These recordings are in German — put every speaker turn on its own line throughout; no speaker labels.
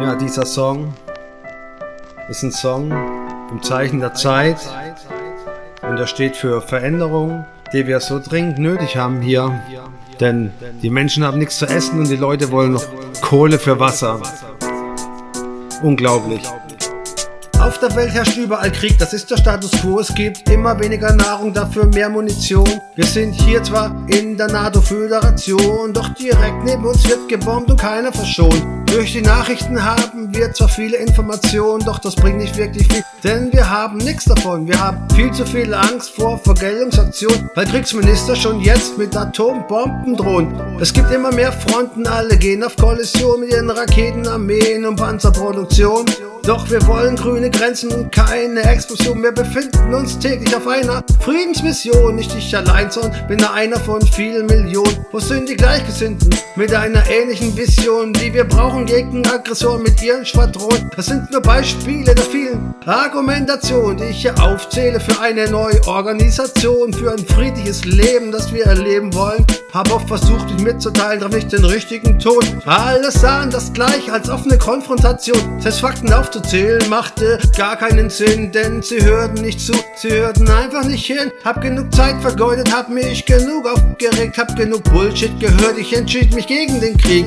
Ja, dieser Song ist ein Song im Zeichen der Zeit und er steht für Veränderung, die wir so dringend nötig haben hier. Denn die Menschen haben nichts zu essen und die Leute wollen noch Kohle für Wasser. Unglaublich. Auf der Welt herrscht überall Krieg, das ist der Status quo. Es gibt immer weniger Nahrung, dafür mehr Munition. Wir sind hier zwar in der NATO-Föderation, doch direkt neben uns wird gebombt und keiner verschont. Durch die Nachrichten haben wir zwar viele Informationen, doch das bringt nicht wirklich viel, denn wir haben nichts davon. Wir haben viel zu viel Angst vor Vergeltungsaktionen, weil Kriegsminister schon jetzt mit Atombomben drohen. Es gibt immer mehr Fronten, alle gehen auf Kollision mit ihren Raketen, Armeen und Panzerproduktion. Doch wir wollen grüne Grenzen und keine Explosion. Wir befinden uns täglich auf einer Friedensmission. Nicht ich allein, sondern bin einer von vielen Millionen. Wo sind die Gleichgesinnten mit einer ähnlichen Vision, die wir brauchen gegen Aggression mit ihren Schwadronen? Das sind nur Beispiele der vielen Argumentationen, die ich hier aufzähle für eine neue Organisation, für ein friedliches Leben, das wir erleben wollen. Hab oft versucht, dich mitzuteilen, doch nicht den richtigen Ton. Alles sahen das gleich als offene Konfrontation. Selbst Fakten aufzuzählen machte gar keinen Sinn, denn sie hörten nicht zu, sie hörten einfach nicht hin. Hab genug Zeit vergeudet, hab mich genug aufgeregt, hab genug Bullshit gehört, ich entschied mich gegen den Krieg.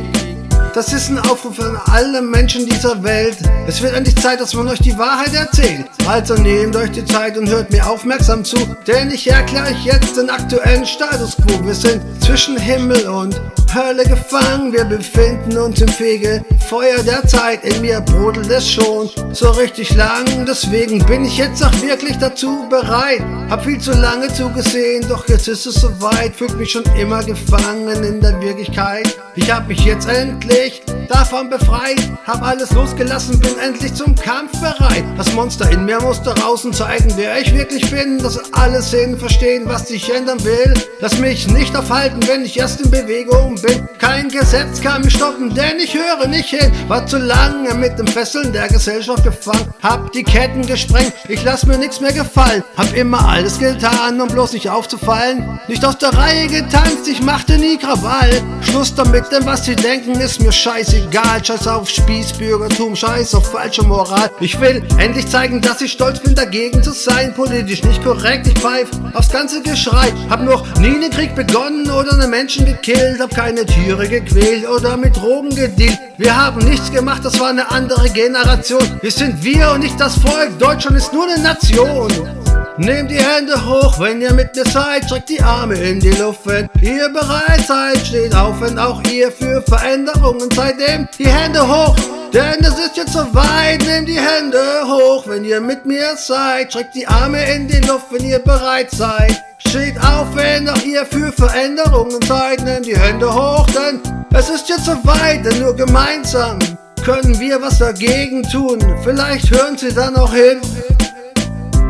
Das ist ein Aufruf an alle Menschen dieser Welt. Es wird endlich Zeit, dass man euch die Wahrheit erzählt. Also nehmt euch die Zeit und hört mir aufmerksam zu, denn ich erkläre euch jetzt den aktuellen Status quo. Wir sind zwischen Himmel und Hölle gefangen, wir befinden uns im Fege. Feuer der Zeit, in mir brodelt es schon so richtig lang. Deswegen bin ich jetzt auch wirklich dazu bereit. Hab viel zu lange zugesehen, doch jetzt ist es soweit. Fühlt mich schon immer gefangen in der Wirklichkeit. Ich hab mich jetzt endlich davon befreit. Hab alles losgelassen, bin endlich zum Kampf bereit. Das Monster in mir muss und zeigen, wer ich wirklich bin. Dass alle Szenen verstehen, was ich ändern will. Lass mich nicht aufhalten, wenn ich erst in Bewegung bin. Kein Gesetz kann mich stoppen, denn ich höre nicht hin. War zu lange mit dem Fesseln der Gesellschaft gefangen. Hab die Ketten gesprengt, ich lass mir nichts mehr gefallen. Hab immer alles getan, um bloß nicht aufzufallen. Nicht aus der Reihe getanzt, ich machte nie Krawall. Schluss damit, denn was sie denken, ist mir scheißegal. Scheiß auf Spießbürgertum, scheiß auf falsche Moral. Ich will endlich zeigen, dass ich stolz bin, dagegen zu sein. Politisch nicht korrekt, ich pfeif aufs ganze Geschrei. Hab noch nie einen Krieg begonnen oder einen Menschen gekillt. Hab keine Tiere gequält oder mit Drogen gedealt. Wir haben nichts gemacht, das war eine andere Generation. Wir sind wir und nicht das Volk. Deutschland ist nur eine Nation. Nehmt die Hände hoch, wenn ihr mit mir seid, streckt die Arme in die Luft, wenn ihr bereit seid, steht auf, wenn auch ihr für Veränderungen seid, nehmt die Hände hoch, denn es ist jetzt soweit, nehmt die Hände hoch, wenn ihr mit mir seid, streckt die Arme in die Luft, wenn ihr bereit seid, steht auf, wenn auch ihr für Veränderungen seid, nehmt die Hände hoch, denn es ist jetzt soweit, denn nur gemeinsam können wir was dagegen tun, vielleicht hören sie dann auch hin.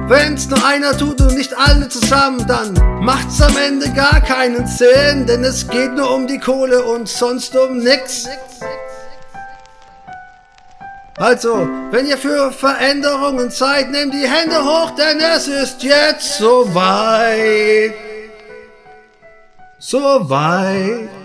Wenn's nur einer tut und nicht alle zusammen, dann macht's am Ende gar keinen Sinn, denn es geht nur um die Kohle und sonst um nix. Also, wenn ihr für Veränderungen seid, nehmt die Hände hoch, denn es ist jetzt soweit. Soweit.